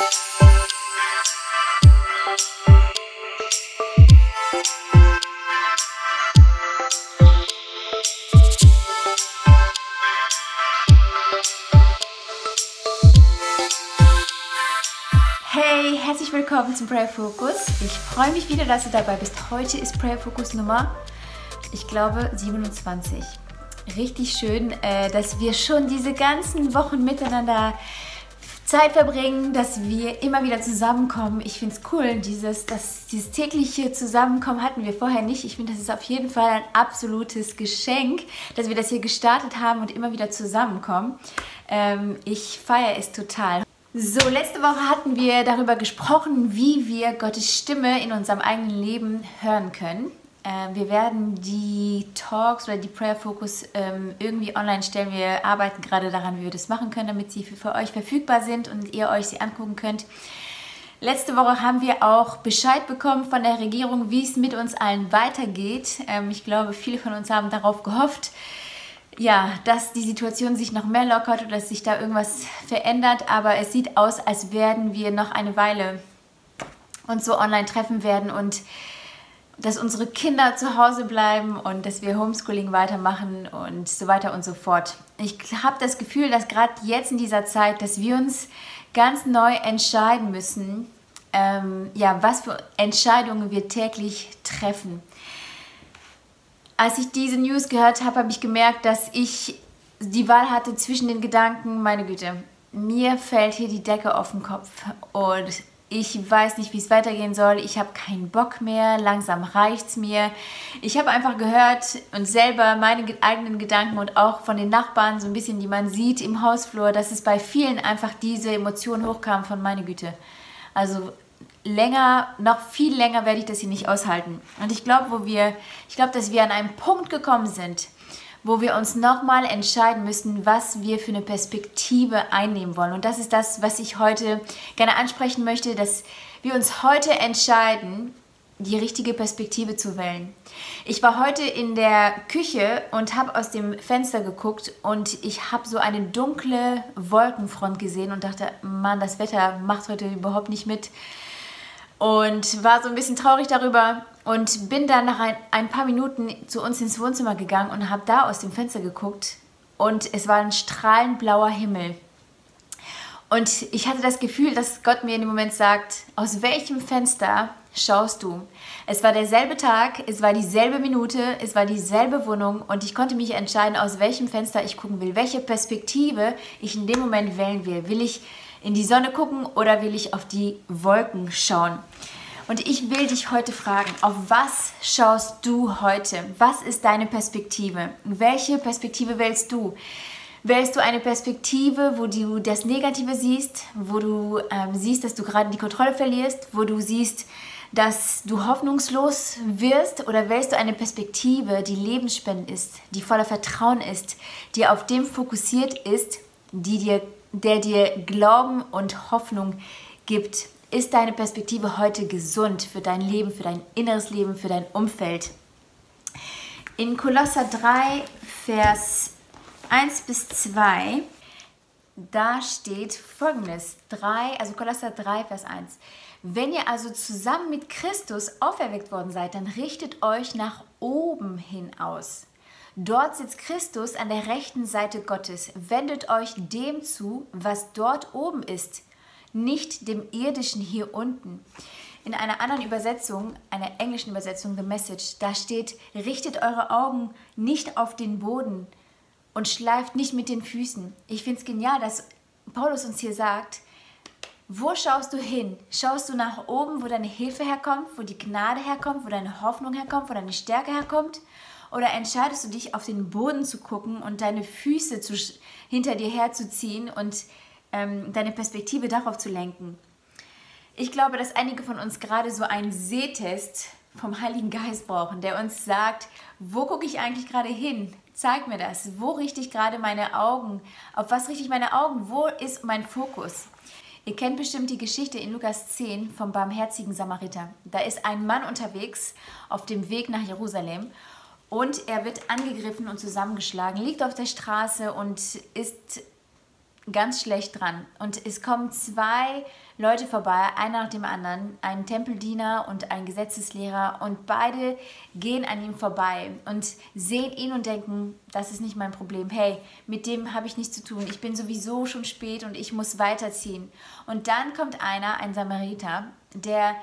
Hey, herzlich willkommen zum Prayer Focus. Ich freue mich wieder, dass du dabei bist. Heute ist Prayer Focus Nummer, ich glaube, 27. Richtig schön, äh, dass wir schon diese ganzen Wochen miteinander Zeit verbringen, dass wir immer wieder zusammenkommen. Ich finde es cool, dieses, das, dieses tägliche Zusammenkommen hatten wir vorher nicht. Ich finde, das ist auf jeden Fall ein absolutes Geschenk, dass wir das hier gestartet haben und immer wieder zusammenkommen. Ähm, ich feiere es total. So, letzte Woche hatten wir darüber gesprochen, wie wir Gottes Stimme in unserem eigenen Leben hören können. Äh, wir werden die Talks oder die Prayer Focus ähm, irgendwie online stellen. Wir arbeiten gerade daran, wie wir das machen können, damit sie für, für euch verfügbar sind und ihr euch sie angucken könnt. Letzte Woche haben wir auch Bescheid bekommen von der Regierung, wie es mit uns allen weitergeht. Ähm, ich glaube, viele von uns haben darauf gehofft, ja, dass die Situation sich noch mehr lockert oder dass sich da irgendwas verändert. Aber es sieht aus, als werden wir noch eine Weile uns so online treffen werden und dass unsere Kinder zu Hause bleiben und dass wir Homeschooling weitermachen und so weiter und so fort. Ich habe das Gefühl, dass gerade jetzt in dieser Zeit, dass wir uns ganz neu entscheiden müssen, ähm, ja, was für Entscheidungen wir täglich treffen als ich diese News gehört habe, habe ich gemerkt, dass ich die Wahl hatte zwischen den Gedanken, meine Güte, mir fällt hier die Decke auf den Kopf und ich weiß nicht, wie es weitergehen soll. Ich habe keinen Bock mehr. Langsam reicht es mir. Ich habe einfach gehört und selber meine eigenen Gedanken und auch von den Nachbarn so ein bisschen, die man sieht im Hausflur, dass es bei vielen einfach diese Emotion hochkam von meine Güte. Also länger, noch viel länger werde ich das hier nicht aushalten. Und ich glaube, wo wir, ich glaube, dass wir an einem Punkt gekommen sind, wo wir uns nochmal entscheiden müssen, was wir für eine Perspektive einnehmen wollen. Und das ist das, was ich heute gerne ansprechen möchte, dass wir uns heute entscheiden, die richtige Perspektive zu wählen. Ich war heute in der Küche und habe aus dem Fenster geguckt und ich habe so eine dunkle Wolkenfront gesehen und dachte, Mann, das Wetter macht heute überhaupt nicht mit und war so ein bisschen traurig darüber und bin dann nach ein, ein paar Minuten zu uns ins Wohnzimmer gegangen und habe da aus dem Fenster geguckt und es war ein strahlend blauer Himmel. Und ich hatte das Gefühl, dass Gott mir in dem Moment sagt, aus welchem Fenster schaust du? Es war derselbe Tag, es war dieselbe Minute, es war dieselbe Wohnung und ich konnte mich entscheiden, aus welchem Fenster ich gucken will, welche Perspektive ich in dem Moment wählen will. Will ich in die Sonne gucken oder will ich auf die Wolken schauen? Und ich will dich heute fragen, auf was schaust du heute? Was ist deine Perspektive? Welche Perspektive wählst du? Wählst du eine Perspektive, wo du das Negative siehst, wo du ähm, siehst, dass du gerade die Kontrolle verlierst, wo du siehst, dass du hoffnungslos wirst oder wählst du eine Perspektive, die lebensspendend ist, die voller Vertrauen ist, die auf dem fokussiert ist, die dir der dir Glauben und Hoffnung gibt. Ist deine Perspektive heute gesund für dein Leben, für dein inneres Leben, für dein Umfeld? In Kolosser 3, Vers 1 bis 2, da steht folgendes: 3, also Kolosser 3, Vers 1. Wenn ihr also zusammen mit Christus auferweckt worden seid, dann richtet euch nach oben hin aus Dort sitzt Christus an der rechten Seite Gottes. Wendet euch dem zu, was dort oben ist, nicht dem irdischen hier unten. In einer anderen Übersetzung, einer englischen Übersetzung, The Message, da steht, richtet eure Augen nicht auf den Boden und schleift nicht mit den Füßen. Ich finde es genial, dass Paulus uns hier sagt, wo schaust du hin? Schaust du nach oben, wo deine Hilfe herkommt, wo die Gnade herkommt, wo deine Hoffnung herkommt, wo deine Stärke herkommt? Oder entscheidest du dich, auf den Boden zu gucken und deine Füße zu, hinter dir herzuziehen und ähm, deine Perspektive darauf zu lenken? Ich glaube, dass einige von uns gerade so einen Sehtest vom Heiligen Geist brauchen, der uns sagt, wo gucke ich eigentlich gerade hin? Zeig mir das. Wo richte ich gerade meine Augen? Auf was richte ich meine Augen? Wo ist mein Fokus? Ihr kennt bestimmt die Geschichte in Lukas 10 vom barmherzigen Samariter. Da ist ein Mann unterwegs auf dem Weg nach Jerusalem und er wird angegriffen und zusammengeschlagen, liegt auf der Straße und ist ganz schlecht dran. Und es kommen zwei Leute vorbei, einer nach dem anderen, ein Tempeldiener und ein Gesetzeslehrer. Und beide gehen an ihm vorbei und sehen ihn und denken, das ist nicht mein Problem. Hey, mit dem habe ich nichts zu tun. Ich bin sowieso schon spät und ich muss weiterziehen. Und dann kommt einer, ein Samariter, der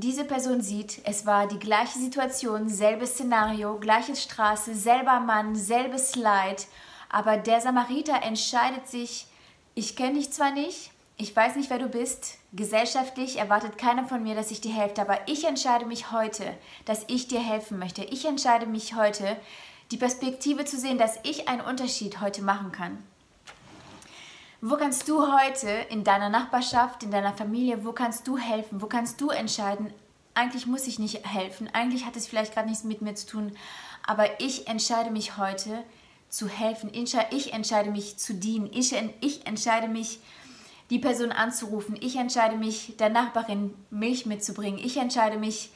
diese Person sieht, es war die gleiche Situation, selbes Szenario, gleiche Straße, selber Mann, selbes Leid, aber der Samariter entscheidet sich, ich kenne dich zwar nicht, ich weiß nicht, wer du bist, gesellschaftlich erwartet keiner von mir, dass ich dir helfe, aber ich entscheide mich heute, dass ich dir helfen möchte. Ich entscheide mich heute, die Perspektive zu sehen, dass ich einen Unterschied heute machen kann. Wo kannst du heute in deiner Nachbarschaft, in deiner Familie, wo kannst du helfen? Wo kannst du entscheiden, eigentlich muss ich nicht helfen, eigentlich hat es vielleicht gerade nichts mit mir zu tun, aber ich entscheide mich heute zu helfen. Ich entscheide mich zu dienen. Ich, ich entscheide mich, die Person anzurufen. Ich entscheide mich, der Nachbarin Milch mitzubringen. Ich entscheide mich,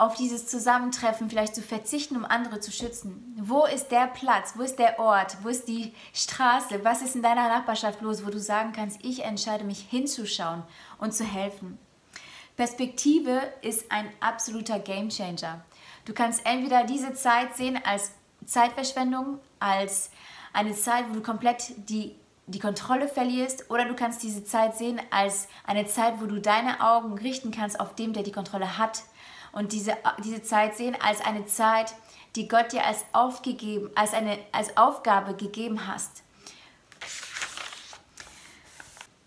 auf dieses Zusammentreffen vielleicht zu verzichten, um andere zu schützen? Wo ist der Platz? Wo ist der Ort? Wo ist die Straße? Was ist in deiner Nachbarschaft los, wo du sagen kannst, ich entscheide mich hinzuschauen und zu helfen? Perspektive ist ein absoluter Gamechanger. Du kannst entweder diese Zeit sehen als Zeitverschwendung, als eine Zeit, wo du komplett die, die Kontrolle verlierst, oder du kannst diese Zeit sehen als eine Zeit, wo du deine Augen richten kannst auf dem, der die Kontrolle hat und diese, diese Zeit sehen als eine Zeit, die Gott dir als, aufgegeben, als, eine, als Aufgabe gegeben hast.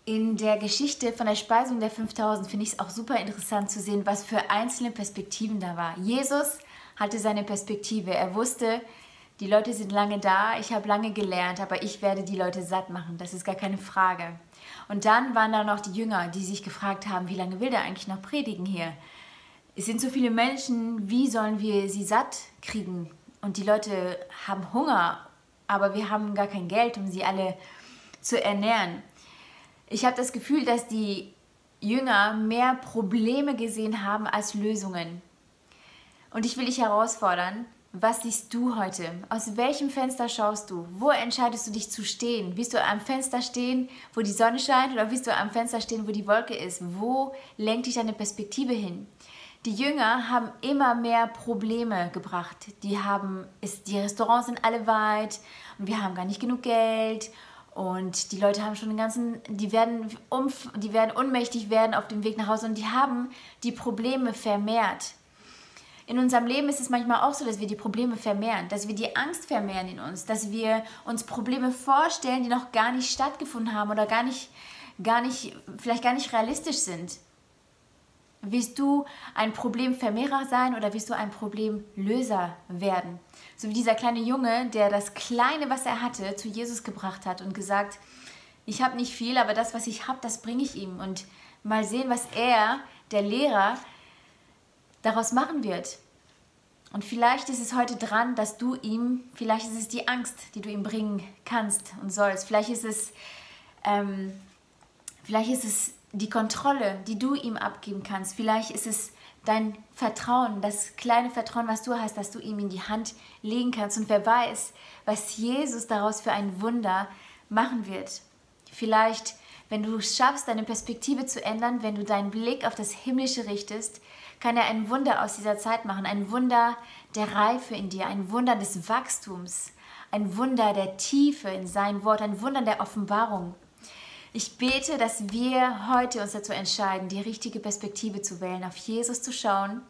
In der Geschichte von der Speisung der 5000 finde ich es auch super interessant zu sehen, was für einzelne Perspektiven da war. Jesus hatte seine Perspektive. Er wusste, die Leute sind lange da, ich habe lange gelernt, aber ich werde die Leute satt machen. Das ist gar keine Frage. Und dann waren da noch die Jünger, die sich gefragt haben, wie lange will der eigentlich noch predigen hier? Es sind so viele Menschen, wie sollen wir sie satt kriegen? Und die Leute haben Hunger, aber wir haben gar kein Geld, um sie alle zu ernähren. Ich habe das Gefühl, dass die Jünger mehr Probleme gesehen haben als Lösungen. Und ich will dich herausfordern, was siehst du heute? Aus welchem Fenster schaust du? Wo entscheidest du dich zu stehen? Willst du am Fenster stehen, wo die Sonne scheint oder willst du am Fenster stehen, wo die Wolke ist? Wo lenkt dich deine Perspektive hin? Die Jünger haben immer mehr Probleme gebracht. Die haben, ist, die Restaurants sind alle weit und wir haben gar nicht genug Geld und die Leute haben schon den ganzen, die werden, um, die werden ohnmächtig werden auf dem Weg nach Hause und die haben die Probleme vermehrt. In unserem Leben ist es manchmal auch so, dass wir die Probleme vermehren, dass wir die Angst vermehren in uns, dass wir uns Probleme vorstellen, die noch gar nicht stattgefunden haben oder gar nicht, gar nicht, vielleicht gar nicht realistisch sind. Willst du ein Problemvermehrer sein oder willst du ein Problemlöser werden? So wie dieser kleine Junge, der das Kleine, was er hatte, zu Jesus gebracht hat und gesagt, ich habe nicht viel, aber das, was ich habe, das bringe ich ihm. Und mal sehen, was er, der Lehrer, daraus machen wird. Und vielleicht ist es heute dran, dass du ihm, vielleicht ist es die Angst, die du ihm bringen kannst und sollst. Vielleicht ist es, ähm, vielleicht ist es die Kontrolle, die du ihm abgeben kannst. Vielleicht ist es dein Vertrauen, das kleine Vertrauen, was du hast, dass du ihm in die Hand legen kannst. Und wer weiß, was Jesus daraus für ein Wunder machen wird. Vielleicht, wenn du schaffst, deine Perspektive zu ändern, wenn du deinen Blick auf das Himmlische richtest, kann er ein Wunder aus dieser Zeit machen. Ein Wunder der Reife in dir, ein Wunder des Wachstums, ein Wunder der Tiefe in sein Wort, ein Wunder der Offenbarung. Ich bete, dass wir heute uns dazu entscheiden, die richtige Perspektive zu wählen, auf Jesus zu schauen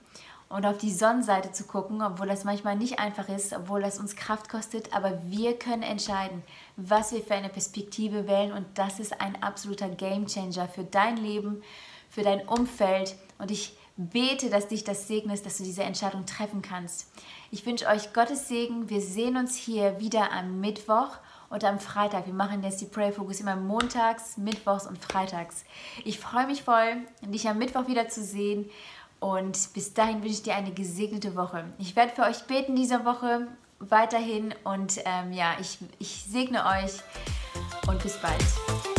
und auf die Sonnenseite zu gucken, obwohl das manchmal nicht einfach ist, obwohl das uns Kraft kostet, aber wir können entscheiden, was wir für eine Perspektive wählen und das ist ein absoluter Gamechanger für dein Leben, für dein Umfeld und ich bete, dass dich das segnet, dass du diese Entscheidung treffen kannst. Ich wünsche euch Gottes Segen. Wir sehen uns hier wieder am Mittwoch und am Freitag. Wir machen jetzt die Pray Focus immer montags, mittwochs und freitags. Ich freue mich voll, dich am Mittwoch wieder zu sehen. Und bis dahin wünsche ich dir eine gesegnete Woche. Ich werde für euch beten diese Woche weiterhin und ähm, ja, ich, ich segne euch und bis bald.